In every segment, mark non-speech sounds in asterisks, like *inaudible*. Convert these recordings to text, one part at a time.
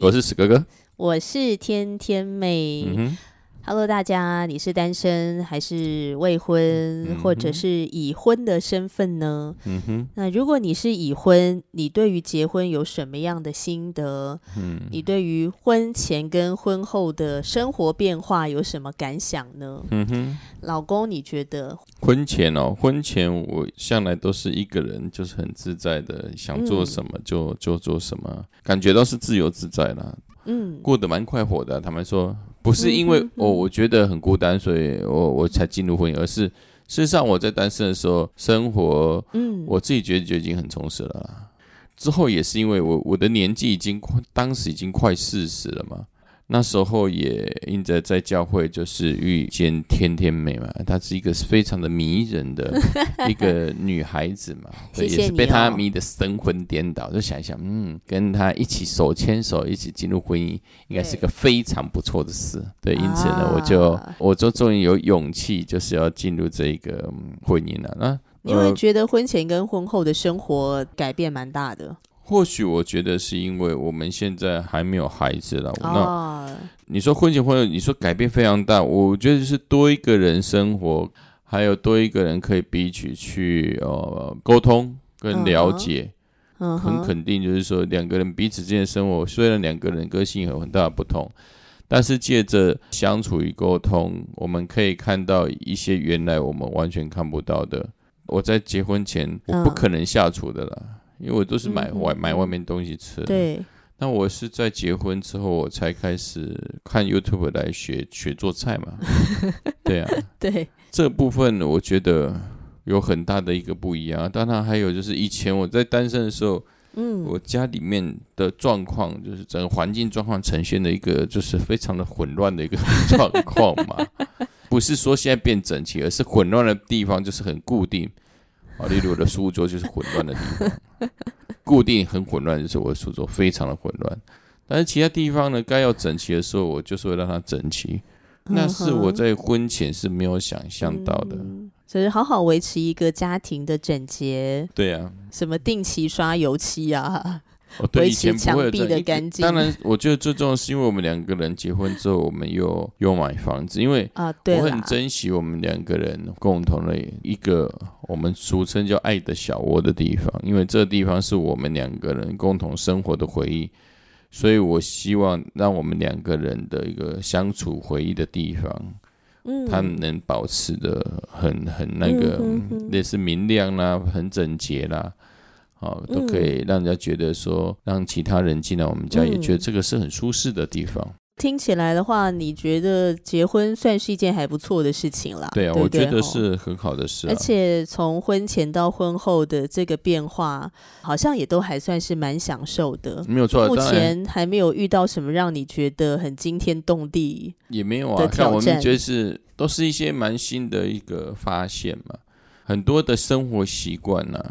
我是史哥哥，我是天天妹。嗯 Hello，大家，你是单身还是未婚，嗯、或者是已婚的身份呢？嗯哼。那如果你是已婚，你对于结婚有什么样的心得？嗯。你对于婚前跟婚后的生活变化有什么感想呢？嗯哼。老公，你觉得？婚前哦，婚前我向来都是一个人，就是很自在的，想做什么就就做什么，嗯、感觉到是自由自在啦。嗯。过得蛮快活的，他们说。不是因为我我觉得很孤单，所以我我才进入婚姻，而是事实上我在单身的时候生活，嗯，我自己觉得就已经很充实了。之后也是因为我我的年纪已经快，当时已经快四十了嘛。那时候也因着在教会，就是遇见天天美嘛，她是一个非常的迷人的 *laughs* 一个女孩子嘛，所以也是被她迷得神魂颠倒。就想一想，嗯，跟她一起手牵手，一起进入婚姻，应该是个非常不错的事。对，因此呢，我就我就终于有勇气，就是要进入这个婚姻了。那你会觉得婚前跟婚后的生活改变蛮大的？或许我觉得是因为我们现在还没有孩子了。那你说婚前婚后，你说改变非常大，我觉得是多一个人生活，还有多一个人可以彼此去呃沟通跟了解。很肯定就是说，两个人彼此之间的生活，虽然两个人个性有很大的不同，但是借着相处与沟通，我们可以看到一些原来我们完全看不到的。我在结婚前，我不可能下厨的了。因为我都是买外、嗯、买外面东西吃，对。那我是在结婚之后，我才开始看 YouTube 来学学做菜嘛。*laughs* 对啊，*laughs* 对。这部分我觉得有很大的一个不一样。当然还有就是以前我在单身的时候，嗯，我家里面的状况就是整个环境状况呈现的一个就是非常的混乱的一个 *laughs* 状况嘛。不是说现在变整齐，而是混乱的地方就是很固定。啊，例如我的书桌就是混乱的地方，固定很混乱，就是我的书桌非常的混乱。但是其他地方呢，该要整齐的时候，我就是会让它整齐。那是我在婚前是没有想象到的。嗯，就是好好维持一个家庭的整洁。对啊，什么定期刷油漆啊。哦，对，以前不会的干净。当然，我觉得最重要是因为我们两个人结婚之后，我们又又买房子，因为啊，对，我很珍惜我们两个人共同的一个我们俗称叫爱的小窝的地方，因为这地方是我们两个人共同生活的回忆，所以我希望让我们两个人的一个相处回忆的地方，嗯，它能保持的很很那个，嗯、哼哼类似明亮啦，很整洁啦。哦，都可以让人家觉得说，让其他人进来我们家也觉得这个是很舒适的地方。嗯。听起来的话，你觉得结婚算是一件还不错的事情啦？对啊，对对，我觉得是很好的事啊。而且从婚前到婚后的这个变化，好像也都还算是蛮享受的。没有错，目前还没有遇到什么让你觉得很惊天动地。也没有啊，像我们觉得是都是一些蛮新的一个发现嘛，很多的生活习惯呢。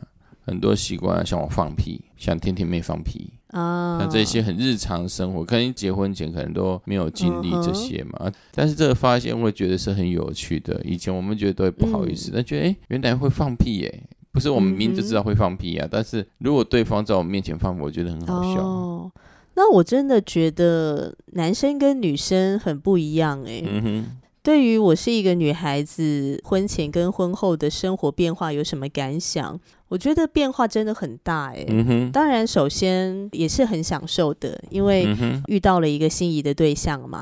很多习惯，像我放屁，像天天妹放屁啊，像这些很日常生活，可能结婚前可能都没有经历这些嘛。嗯、但是这个发现我觉得是很有趣的。以前我们觉得都会不好意思，但、嗯、觉得哎，原来会放屁耶，不是我们明明就知道会放屁啊。嗯、但是如果对方在我们面前放，我觉得很好笑。哦，那我真的觉得男生跟女生很不一样哎。嗯哼。对于我是一个女孩子，婚前跟婚后的生活变化有什么感想？我觉得变化真的很大哎、欸。嗯哼。当然，首先也是很享受的，因为遇到了一个心仪的对象嘛。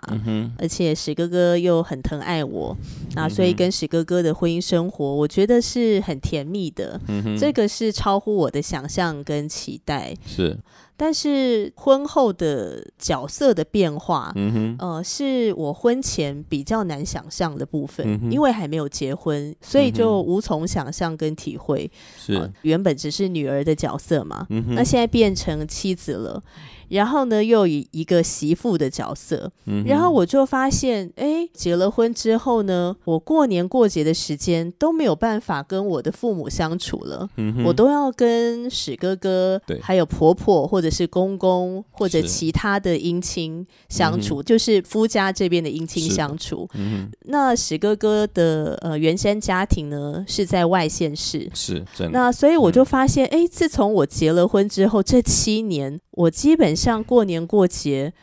而且史哥哥又很疼爱我，那所以跟史哥哥的婚姻生活，我觉得是很甜蜜的。这个是超乎我的想象跟期待。是。但是婚后的角色的变化，嗯哼，呃，是我婚前比较难想象的部分，嗯，因为还没有结婚，所以就无从想象跟体会。是，呃，原本只是女儿的角色嘛，嗯，那现在变成妻子了。然后呢，又以一个媳妇的角色，嗯、然后我就发现，哎，结了婚之后呢，我过年过节的时间都没有办法跟我的父母相处了，嗯、我都要跟史哥哥、还有婆婆或者是公公或者其他的姻亲相处，是就是夫家这边的姻亲相处。嗯、那史哥哥的呃原生家庭呢是在外县市，是真的。那所以我就发现，哎、嗯，自从我结了婚之后，这七年我基本。像过年过节，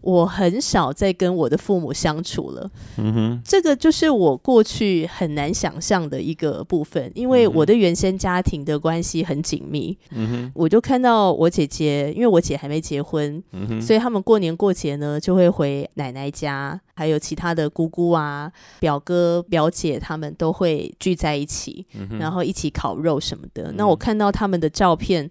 我很少再跟我的父母相处了。嗯哼，这个就是我过去很难想象的一个部分，因为我的原生家庭的关系很紧密。嗯哼，我就看到我姐姐，因为我姐还没结婚，所以他们过年过节呢就会回奶奶家，还有其他的姑姑啊、表哥、表姐，他们都会聚在一起，嗯，然后一起烤肉什么的。嗯，那我看到他们的照片。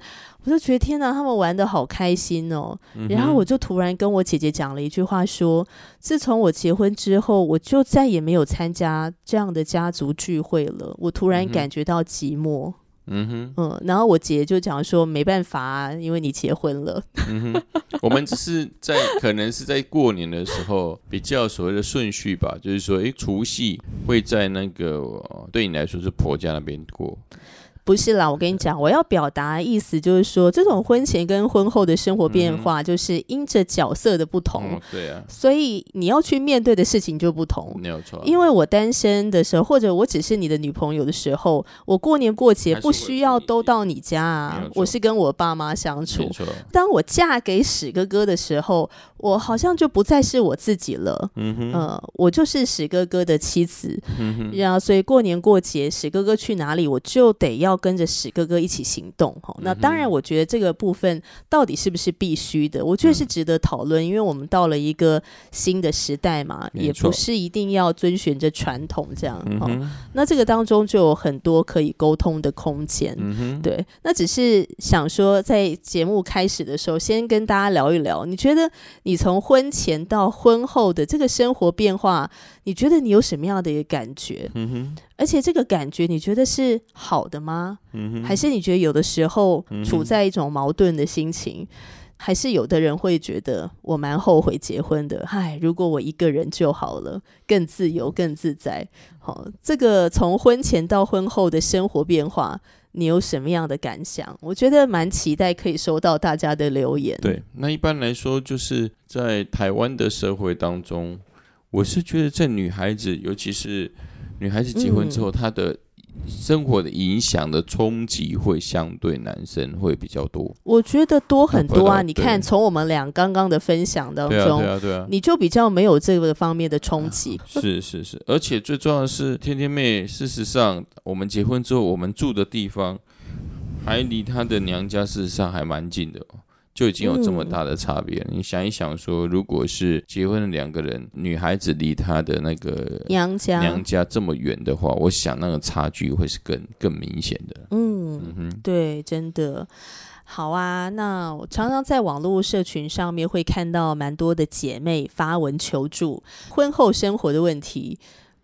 我就觉得天哪，他们玩的好开心哦！嗯、然后我就突然跟我姐姐讲了一句话说，说自从我结婚之后，我就再也没有参加这样的家族聚会了。我突然感觉到寂寞。嗯哼，嗯，然后我姐就讲说，没办法啊，因为你结婚了。嗯哼，我们只是在可能是在过年的时候比较所谓的顺序吧，就是说，诶，除夕会在那个对你来说是婆家那边过。不是啦，我跟你讲，我要表达的意思就是说，这种婚前跟婚后的生活变化，就是因着角色的不同，嗯、对啊，所以你要去面对的事情就不同。没有错，因为我单身的时候，或者我只是你的女朋友的时候，我过年过节不需要都到你家啊，是我是跟我爸妈相处。当我嫁给史哥哥的时候，我好像就不再是我自己了。嗯哼，呃，我就是史哥哥的妻子。嗯哼，然后所以过年过节，史哥哥去哪里，我就得要。跟着史哥哥一起行动，哈，那当然，我觉得这个部分到底是不是必须的？我觉得是值得讨论，因为我们到了一个新的时代嘛，也不是一定要遵循着传统这样，哈。那这个当中就有很多可以沟通的空间，对。那只是想说，在节目开始的时候，先跟大家聊一聊，你觉得你从婚前到婚后的这个生活变化，你觉得你有什么样的一个感觉？而且这个感觉，你觉得是好的吗？嗯哼，还是你觉得有的时候处在一种矛盾的心情？嗯、还是有的人会觉得我蛮后悔结婚的？唉，如果我一个人就好了，更自由、更自在。好，这个从婚前到婚后的生活变化，你有什么样的感想？我觉得蛮期待可以收到大家的留言。对，那一般来说，就是在台湾的社会当中，我是觉得在女孩子，尤其是。女孩子结婚之后，她的生活的影响的冲击会相对男生会比较多。我觉得多很多啊！你看，从我们俩刚刚的分享当中，对啊，对啊，你就比较没有这个方面的冲击。*laughs* 是是是，而且最重要的是，天天妹，事实上，我们结婚之后，我们住的地方还离她的娘家，事实上还蛮近的哦。就已经有这么大的差别，嗯、你想一想，说如果是结婚的两个人，女孩子离她的那个娘家娘家这么远的话，我想那个差距会是更更明显的。嗯，嗯哼对，真的好啊。那我常常在网络社群上面会看到蛮多的姐妹发文求助婚后生活的问题。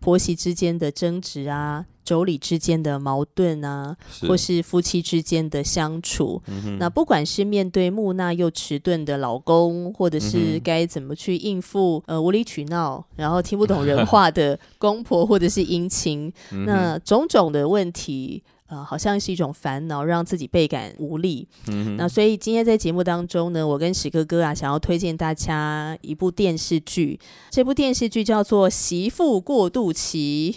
婆媳之间的争执啊，妯娌之间的矛盾啊，是。或是夫妻之间的相处，嗯、那不管是面对木讷又迟钝的老公，或者是该怎么去应付、嗯、呃无理取闹，然后听不懂人话的公婆或者是姻亲，嗯、那种种的问题。好像是一种烦恼，让自己倍感无力。嗯，那所以今天在节目当中呢，我跟史哥哥啊，想要推荐大家一部电视剧。这部电视剧叫做《媳妇过渡期》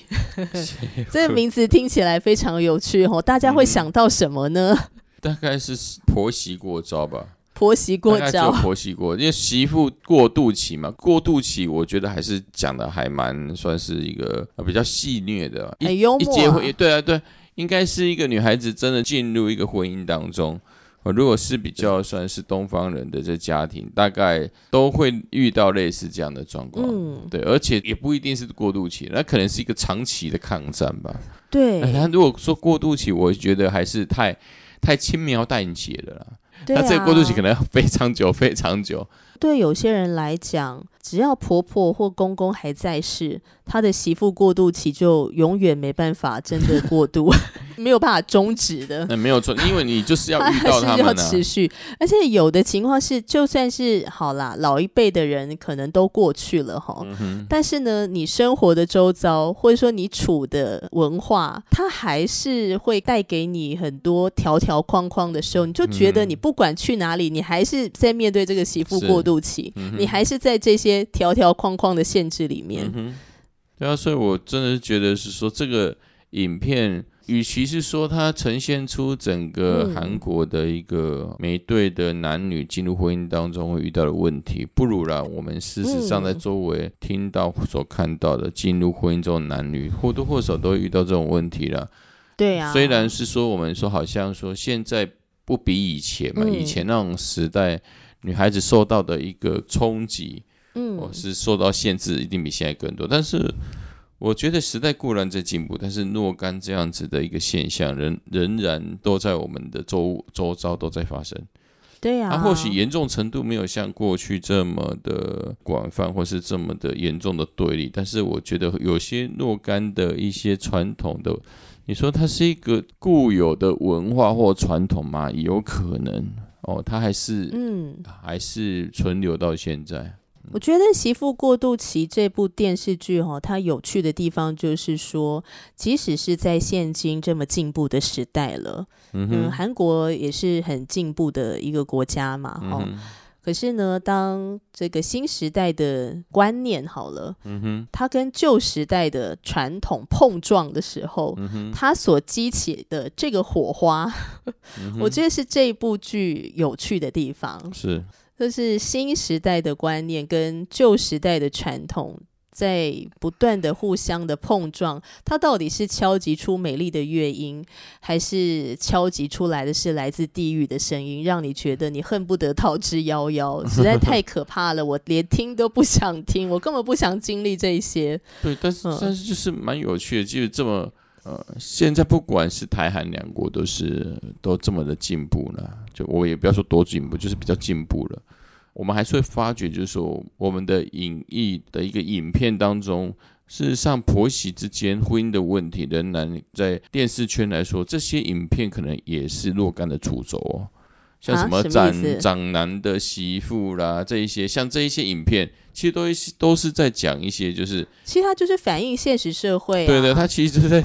*laughs* *laughs* 这个名字听起来非常有趣哦。大家会想到什么呢？嗯、*laughs* 大概是婆媳过招吧。婆媳过招，婆媳过，因为媳妇过渡期嘛，过渡期我觉得还是讲的还蛮算是一个比较戏谑的。一、哎、幽默、啊、一结婚，对啊，对。应该是一个女孩子真的进入一个婚姻当中。如果是比较算是东方人的这家庭，大概都会遇到类似这样的状况。嗯，对，而且也不一定是过渡期，那可能是一个长期的抗战吧。对，那如果说过渡期，我觉得还是太太轻描淡写的了。对啊，那这个过渡期可能要非常久，非常久。对有些人来讲，只要婆婆或公公还在世，他的媳妇过渡期就永远没办法真的过渡，*laughs* 没有办法终止的。那没有错，因为你就是要遇到 *laughs* 他们、啊、是要持续。而且有的情况是，就算是好啦，老一辈的人可能都过去了哈，嗯、但是呢，你生活的周遭或者说你处的文化，它还是会带给你很多条条框框的时候，你就觉得你不管去哪里，你还是在面对这个媳妇过你还是在这些条条框框的限制里面。嗯、对啊，所以我真的是觉得是说，这个影片与其是说它呈现出整个韩国的一个每对的男女进入婚姻当中会遇到的问题，不如让我们事实上在周围听到所看到的进入婚姻中的男女或多或少都会遇到这种问题了。对啊，虽然是说我们说好像说现在不比以前嘛，嗯、以前那种时代。女孩子受到的一个冲击，嗯，我是受到限制，一定比现在更多。但是，我觉得时代固然在进步，但是若干这样子的一个现象，仍仍然都在我们的周周遭都在发生。对呀、啊，它、啊、或许严重程度没有像过去这么的广泛，或是这么的严重的对立。但是，我觉得有些若干的一些传统的，你说它是一个固有的文化或传统吗？有可能。哦，他还是嗯，还是存留到现在。我觉得《媳妇过渡期》这部电视剧哈、哦，它有趣的地方就是说，即使是在现今这么进步的时代了，嗯，韩国也是很进步的一个国家嘛，哦。嗯可是呢，当这个新时代的观念好了，嗯哼，它跟旧时代的传统碰撞的时候，它所激起的这个火花，嗯，*laughs* 我觉得是这部剧有趣的地方。是，就是新时代的观念跟旧时代的传统。在不断的互相的碰撞，它到底是敲击出美丽的乐音，还是敲击出来的是来自地狱的声音，让你觉得你恨不得逃之夭夭？*laughs* 实在太可怕了，我连听都不想听，我根本不想经历这些。对，但是、嗯、但是就是蛮有趣的，就是这么呃，现在不管是台韩两国都是都这么的进步了，就我也不要说多进步，就是比较进步了。我们还是会发觉，就是说，我们的影艺的一个影片当中，事实上婆媳之间婚姻的问题，仍然在电视圈来说，这些影片可能也是若干的主轴哦。像什么长长男的媳妇啦，这一些，像这一些影片，其实都都是在讲一些，就是其实它就是反映现实社会啊。对的，它其实就是在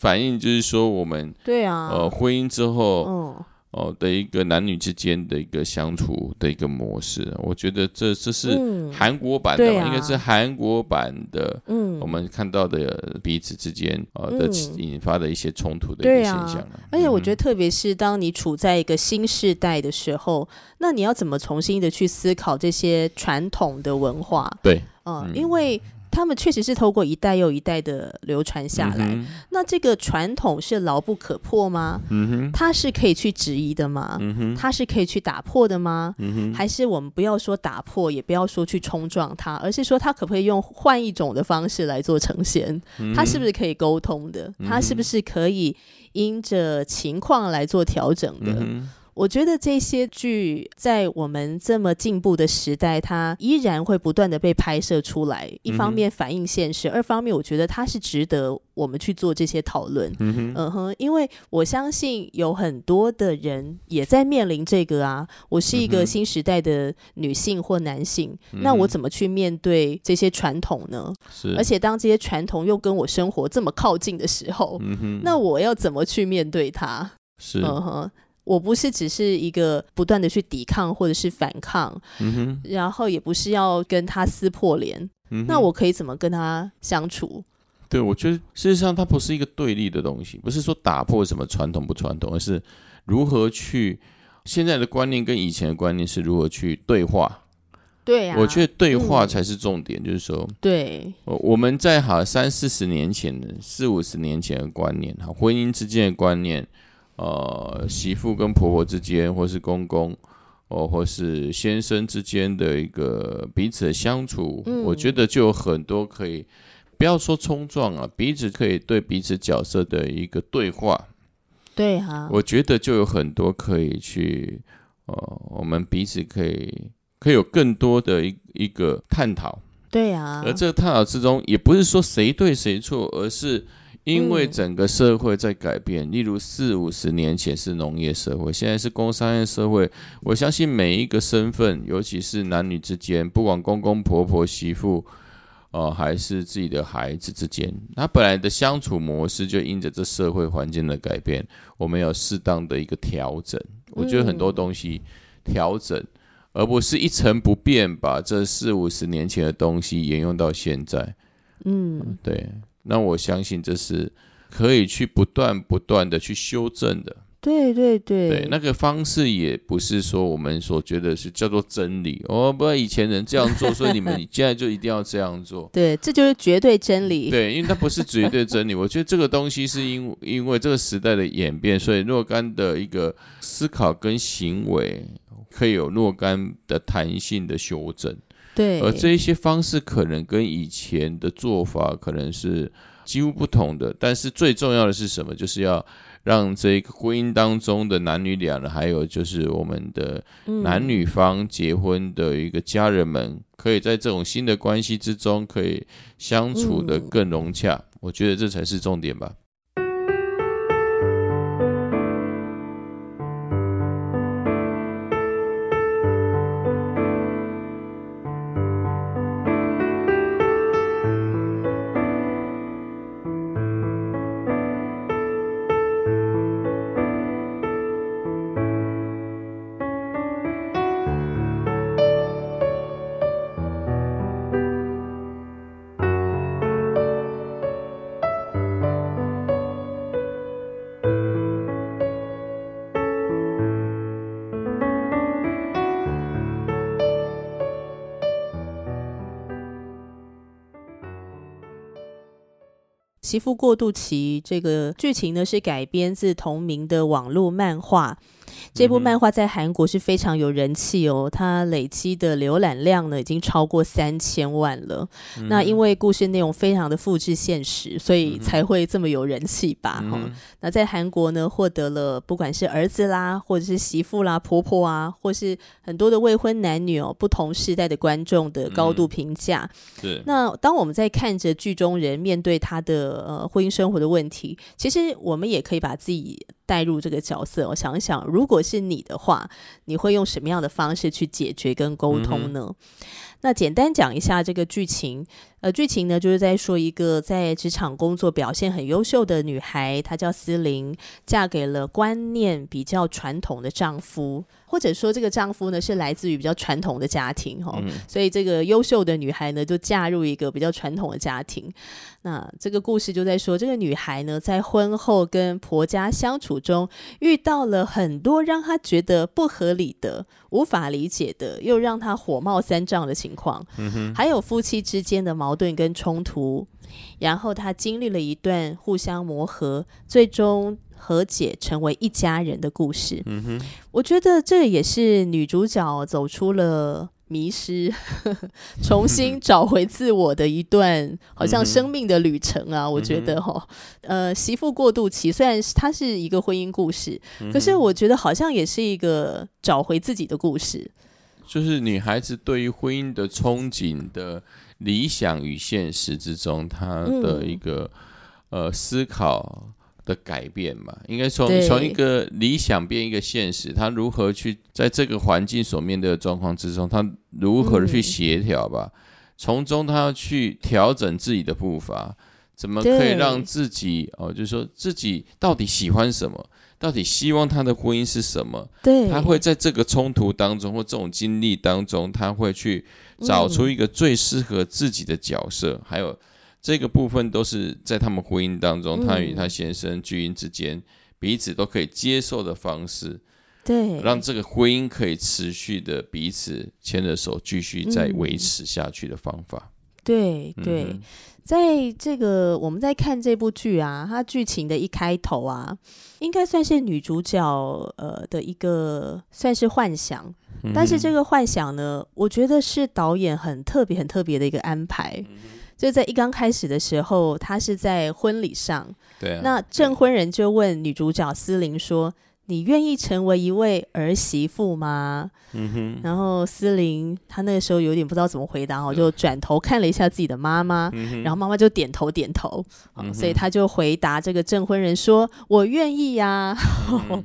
反映，就是说我们对啊，呃，婚姻之后，嗯。哦，的一个男女之间的一个相处的一个模式，我觉得这这是韩国版的，应该是韩国版的。嗯，我们看到的彼此之间呃的引发的一些冲突的一个现象。而且我觉得，特别是当你处在一个新时代的时候，那你要怎么重新的去思考这些传统的文化？对，呃、嗯，因为。他们确实是透过一代又一代的流传下来，嗯、那这个传统是牢不可破吗？嗯哼，它是可以去质疑的吗？嗯哼，它是可以去打破的吗？嗯哼，还是我们不要说打破，也不要说去冲撞它，而是说它可不可以用换一种的方式来做呈现？嗯、它是不是可以沟通的？它是不是可以因着情况来做调整的？嗯我觉得这些剧在我们这么进步的时代，它依然会不断的被拍摄出来。一方面反映现实，嗯、二方面我觉得它是值得我们去做这些讨论。嗯哼，嗯哼，因为我相信有很多的人也在面临这个啊。我是一个新时代的女性或男性，嗯、那我怎么去面对这些传统呢？是，而且当这些传统又跟我生活这么靠近的时候，嗯哼，那我要怎么去面对它？是，嗯哼。我不是只是一个不断的去抵抗或者是反抗，嗯，然后也不是要跟他撕破脸，嗯，那我可以怎么跟他相处？对，我觉得事实上它不是一个对立的东西，不是说打破什么传统不传统，而是如何去现在的观念跟以前的观念是如何去对话，对呀、啊，我觉得对话才是重点，嗯、就是说，对，我们在好三四十年前的四五十年前的观念，哈，婚姻之间的观念，呃，媳妇跟婆婆之间，或是公公，哦，或是先生之间的一个彼此的相处，嗯、我觉得就有很多可以，不要说冲撞啊，彼此可以对彼此角色的一个对话，对哈，我觉得就有很多可以去，呃，我们彼此可以。可以有更多的一一个探讨，对啊，而这个探讨之中，也不是说谁对谁错，而是因为整个社会在改变。嗯、例如四五十年前是农业社会，现在是工商业社会。我相信每一个身份，尤其是男女之间，不管公公婆婆、媳妇，呃，还是自己的孩子之间，他本来的相处模式就因着这社会环境的改变，我们有适当的一个调整。我觉得很多东西调整。嗯而不是一成不变，把这四五十年前的东西沿用到现在。嗯，对。那我相信这是可以去不断不断的去修正的。对对对。对，那个方式也不是说我们所觉得是叫做真理。哦，不，以前人这样做，所以你们 *laughs* 现在就一定要这样做。对，这就是绝对真理。对，因为它不是绝对真理。我觉得这个东西是因因为这个时代的演变，所以若干的一个思考跟行为。可以有若干的弹性的修正，对，而这一些方式可能跟以前的做法可能是几乎不同的，但是最重要的是什么？就是要让这个婚姻当中的男女两人，还有就是我们的男女方结婚的一个家人们，可以在这种新的关系之中，可以相处的更融洽。嗯，我觉得这才是重点吧。媳妇过渡期这个剧情呢，是改编自同名的网络漫画。这部漫画在韩国是非常有人气哦，它累积的浏览量呢已经超过三千万了。嗯、那因为故事内容非常的复制现实，所以才会这么有人气吧？哈、嗯，那在韩国呢，获得了不管是儿子啦，或者是媳妇啦、婆婆啊，或是很多的未婚男女哦，不同世代的观众的高度评价。是、嗯。那当我们在看着剧中人面对他的呃婚姻生活的问题，其实我们也可以把自己。带入这个角色，我想一想，如果是你的话，你会用什么样的方式去解决跟沟通呢？嗯、那简单讲一下这个剧情。呃，剧情呢，就是在说一个在职场工作表现很优秀的女孩，她叫思玲，嫁给了观念比较传统的丈夫，或者说这个丈夫呢是来自于比较传统的家庭，哈、嗯，所以这个优秀的女孩呢就嫁入一个比较传统的家庭。那这个故事就在说，这个女孩呢在婚后跟婆家相处中，遇到了很多让她觉得不合理的、无法理解的，又让她火冒三丈的情况，还有夫妻之间的矛盾。跟冲突，然后她经历了一段互相磨合，最终和解，成为一家人的故事。嗯哼，我觉得这也是女主角走出了迷失，*laughs* 重新 *laughs* 找回自我的一段好像生命的旅程啊。嗯、我觉得哈，呃，媳妇过渡期虽然它是一个婚姻故事，嗯、可是我觉得好像也是一个找回自己的故事。就是女孩子对于婚姻的憧憬的。理想与现实之中，她的一个、嗯、呃思考的改变嘛，应该从从一个理想变一个现实，他如何去在这个环境所面对的状况之中，他如何的去协调吧？从、嗯、中他要去调整自己的步伐，怎么可以让自己哦，就是说自己到底喜欢什么？到底希望他的婚姻是什么？对，他会在这个冲突当中或这种经历当中，他会去找出一个最适合自己的角色。嗯、还有这个部分都是在他们婚姻当中，嗯、他与他先生、巨婴之间彼此都可以接受的方式。对，让这个婚姻可以持续的彼此牵着手继续再维持下去的方法。对对。嗯在这个我们在看这部剧啊，它剧情的一开头啊，应该算是女主角呃的一个算是幻想，嗯、但是这个幻想呢，我觉得是导演很特别很特别的一个安排。嗯、就在一刚开始的时候，他是在婚礼上，对、啊，那证婚人就问女主角思玲说。你愿意成为一位儿媳妇吗？嗯哼。然后思玲她那个时候有点不知道怎么回答，我就转头看了一下自己的妈妈，嗯、哼然后妈妈就点头点头，嗯、哼所以她就回答这个证婚人说：“我愿意呀、啊。嗯”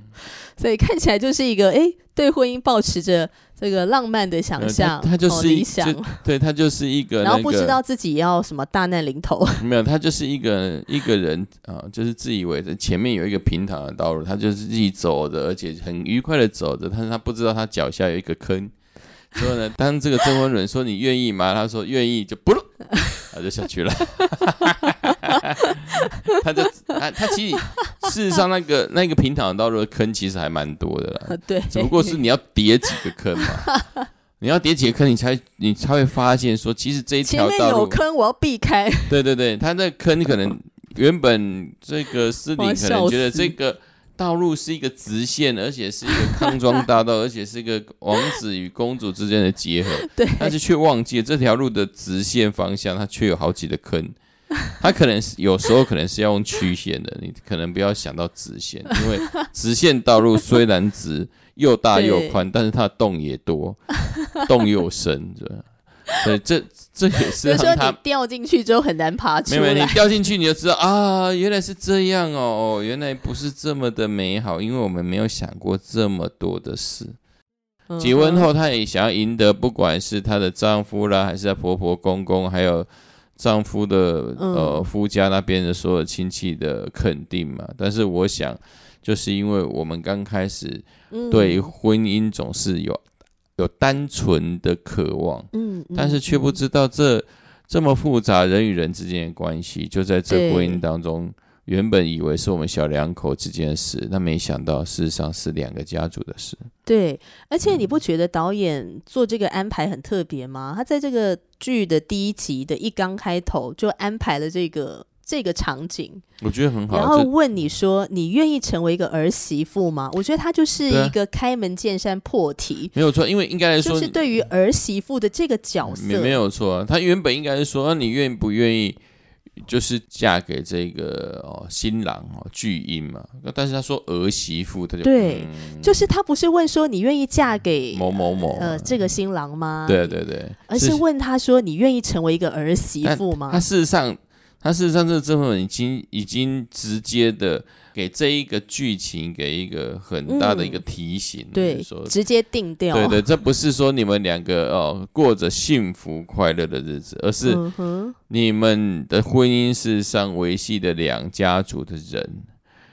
所以看起来就是一个哎，对婚姻保持着。这个浪漫的想象，他就是理想，对他就是一个，然后不知道自己要什么大难临头。*laughs* 没有，他就是一个一个人啊，就是自以为的前面有一个平坦的道路，他就是自己走着，而且很愉快的走着，但是他不知道他脚下有一个坑。所以呢，当这个证婚人说你愿意吗？他说愿意，就不，*laughs* 他就下去了。*laughs* *laughs* 他就他他其实事实上那个那个平坦的道路的坑其实还蛮多的啦。*laughs* 对，只不过是你要叠几个坑嘛。*laughs* 你要叠几个坑，你才你才会发现说，其实这一条道路前面有坑，我要避开。对对对，他那个坑可能原本这个司令可能觉得这个。道路是一个直线，而且是一个康庄大道，而且是一个王子与公主之间的结合。对，但是却忘记了这条路的直线方向，它却有好几个坑。*laughs* 它可能是有时候可能是要用曲线的，你 *laughs* 可能不要想到直线，因为直线道路虽然直又大又宽，但是它的洞也多，*laughs* 洞又深，对吧？所以这这也是让他掉进去之后很难爬出来。没有，你掉进去你就知道啊，原来是这样哦，原来不是这么的美好，因为我们没有想过这么多的事。结婚后，她也想要赢得不管是她的丈夫啦，还是她婆婆公公，还有丈夫的呃夫家那边的所有亲戚的肯定嘛。嗯、但是我想，就是因为我们刚开始对婚姻总是有。有单纯的渴望，嗯，嗯，但是却不知道这这么复杂人与人之间的关系，就在这婚姻当中，对原本以为是我们小两口之间的事，那没想到事实上是两个家族的事。对，而且你不觉得导演做这个安排很特别吗？他在这个剧的第一集的一刚开头就安排了这个。这个场景我觉得很好，然后问你说：“你愿意成为一个儿媳妇吗？”我觉得他就是一个开门见山破题，没有错。因为应该来说，就是对于儿媳妇的这个角色，没有错。他原本应该是说：“那你愿不愿意，就是嫁给这个哦新郎哦巨婴嘛？”但是他说儿媳妇，他就对，嗯、就是他不是问说你愿意嫁给某某某呃这个新郎吗？对对对，而是问他说：“你愿意成为一个儿媳妇吗？”他事实上。他事实上，这个证婚已经已经直接的给这一个剧情给一个很大的一个提醒，嗯、对，说直接定掉。对对，这不是说你们两个哦过着幸福快乐的日子，而是你们的婚姻是上维系的两家族的人，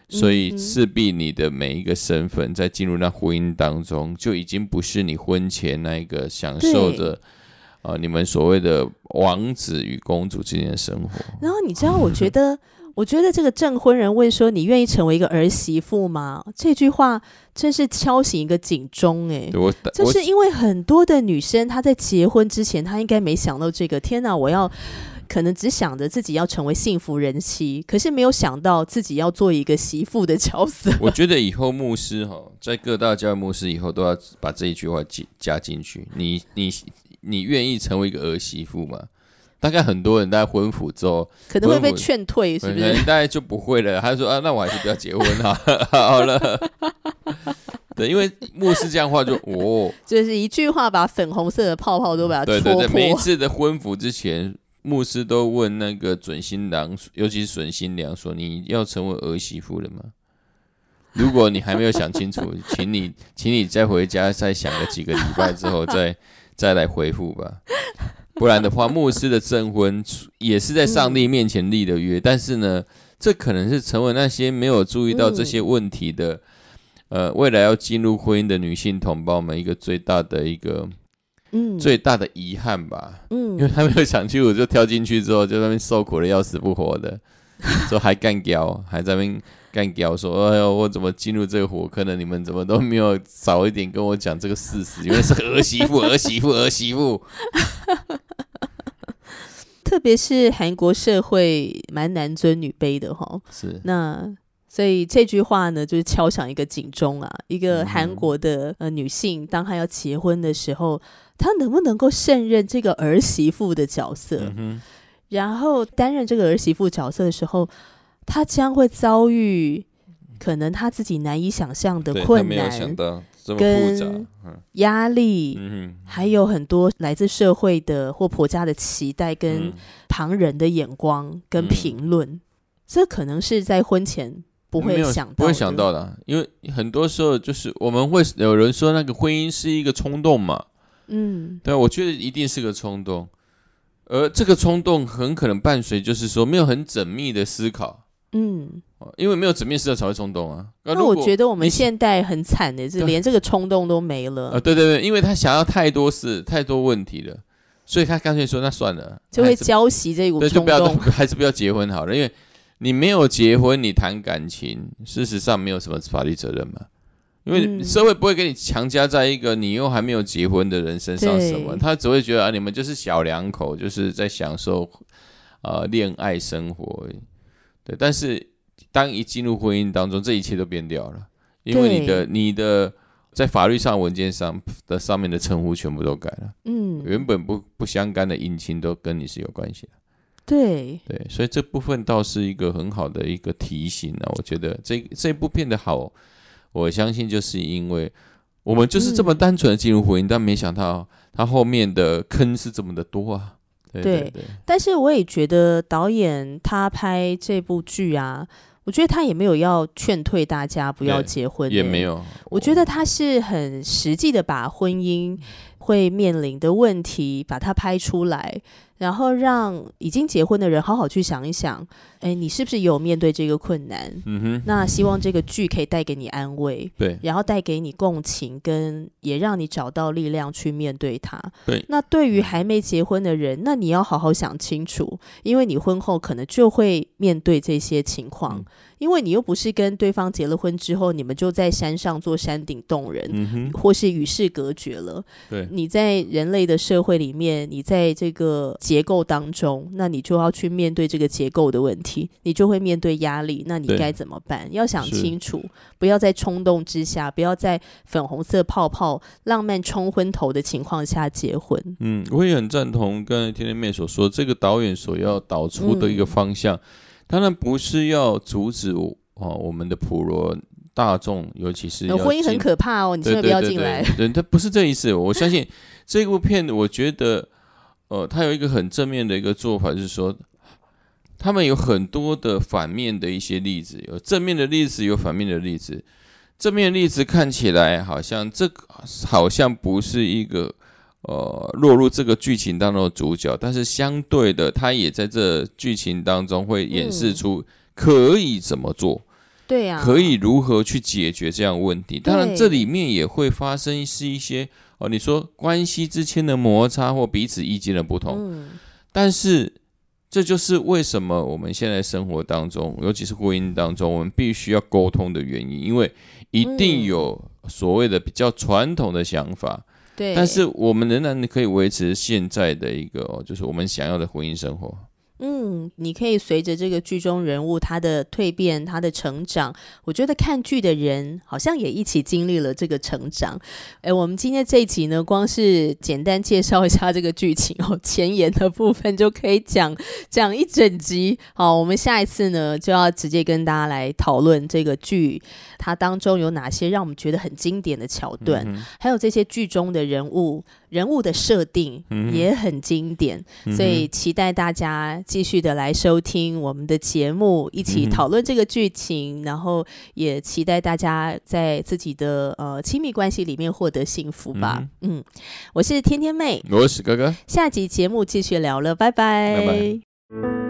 所以势必你的每一个身份在进入那婚姻当中，就已经不是你婚前那一个享受着。啊，你们所谓的王子与公主之间的生活。然后你知道，我觉得，我觉得这个证婚人问说：“你愿意成为一个儿媳妇吗？”这句话真是敲醒一个警钟哎！我就是因为很多的女生，她在结婚之前，她应该没想到这个。天哪，我要可能只想着自己要成为幸福人妻，可是没有想到自己要做一个媳妇的角色。我觉得以后牧师哈，在各大教会牧师以后都要把这一句话加加进去。你你。你愿意成为一个儿媳妇吗？大概很多人在婚服之后可能会被劝退，是不是？大概就不会了。他说啊，那我还是不要结婚哈。*laughs* 好了，*laughs* 对，因为牧师这样话就哦，就是一句话把粉红色的泡泡都把它戳破。对对对，每一次的婚服之前，牧师都问那个准新郎，尤其是准新娘说：“你要成为儿媳妇了吗？”如果你还没有想清楚，*laughs* 请你，请你再回家再想个几个礼拜之后再。再来回复吧，不然的话，牧师的证婚也是在上帝面前立的约，嗯、但是呢，这可能是成为那些没有注意到这些问题的，嗯、呃，未来要进入婚姻的女性同胞们一个最大的一个，嗯，最大的遗憾吧，嗯，因为他没有想清楚就跳进去之后，就在那边受苦的要死不活的，*laughs* 说还干譙，还在那边干譙说，哎呦，我怎么进入这个火坑呢？你们怎么都没有早一点跟我讲这个事实？因为是儿媳妇，儿媳妇，儿媳妇。特别是韩国社会蛮男尊女卑的哈，是那所以这句话呢，就是敲响一个警钟啊。一个韩国的呃女性，当她要结婚的时候，她能不能够胜任这个儿媳妇的角色？嗯、然后担任这个儿媳妇角色的时候，她将会遭遇可能她自己难以想象的困难。跟压力，嗯，还有很多来自社会的或婆家的期待，跟旁人的眼光跟评论，嗯，这可能是在婚前不会想到，不会想到的，因为很多时候就是我们会有人说那个婚姻是一个冲动嘛，嗯，对，我觉得一定是个冲动，而这个冲动很可能伴随就是说没有很缜密的思考。嗯，因为没有纸面试的才会冲动啊。那我觉得我们现代很惨的，是连这个冲动都没了。啊，对对对，因为他想要太多事、太多问题了，所以他干脆说那算了，就会浇熄这股冲动。对，就不要，*laughs* 还是不要结婚好了。因为你没有结婚，你谈感情，事实上没有什么法律责任嘛。因为社会不会给你强加在一个你又还没有结婚的人身上什么，他只会觉得啊，你们就是小两口，就是在享受呃恋爱生活。对，但是当一进入婚姻当中，这一切都变掉了，因为你的你的在法律上文件上的上面的称呼全部都改了，嗯，原本不不相干的姻亲都跟你是有关系的，对。对，所以这部分倒是一个很好的一个提醒呢。我觉得。这这部片的好，我相信就是因为我们就是这么单纯的进入婚姻，嗯，但没想到他后面的坑是这么的多啊。对，对，对，对，但是我也觉得导演他拍这部剧啊，我觉得他也没有要劝退大家不要结婚，也没有。我觉得他是很实际的把婚姻会面临的问题把它拍出来。然后让已经结婚的人好好去想一想，哎，你是不是有面对这个困难？嗯哼。那希望这个剧可以带给你安慰，对，然后带给你共情，跟也让你找到力量去面对它。对。那对于还没结婚的人，那你要好好想清楚，因为你婚后可能就会面对这些情况。嗯因为你又不是跟对方结了婚之后，你们就在山上做山顶洞人，嗯、或是与世隔绝了。对，你在人类的社会里面，你在这个结构当中，那你就要去面对这个结构的问题，你就会面对压力。那你该怎么办？要想清楚，不要在冲动之下，不要在粉红色泡泡、浪漫冲昏头的情况下结婚。嗯，我也很赞同刚才天天妹所说，这个导演所要导出的一个方向。嗯当然不是要阻止我哦，我们的普罗大众，尤其是婚姻很可怕哦，你千万不要进来。对，他不是这意思。我相信这部片，我觉得，呃，他有一个很正面的一个做法，就是说，他们有很多的反面的一些例子，有正面的例子，有反面的例子。正面的例子看起来好像这个好像不是一个。呃，落入这个剧情当中的主角，但是相对的，他也在这剧情当中会演示出可以怎么做，嗯、对呀、啊，可以如何去解决这样问题。当然，这里面也会发生是一些哦，你说关系之间的摩擦或彼此意见的不同，嗯、但是这就是为什么我们现在生活当中，尤其是婚姻当中，我们必须要沟通的原因，因为一定有所谓的比较传统的想法。对，但是我们仍然可以维持现在的一个，就是我们想要的婚姻生活。嗯，你可以随着这个剧中人物他的蜕变、他的成长，我觉得看剧的人好像也一起经历了这个成长。哎，我们今天这一集呢，光是简单介绍一下这个剧情哦，前言的部分就可以讲讲一整集。好，我们下一次呢就要直接跟大家来讨论这个剧，它当中有哪些让我们觉得很经典的桥段，嗯、还有这些剧中的人物。人物的设定也很经典，嗯，所以期待大家继续的来收听我们的节目，一起讨论这个剧情，嗯，然后也期待大家在自己的呃亲密关系里面获得幸福吧。嗯，嗯，我是天天妹，我是哥哥，下集节目继续聊了，拜拜。拜拜。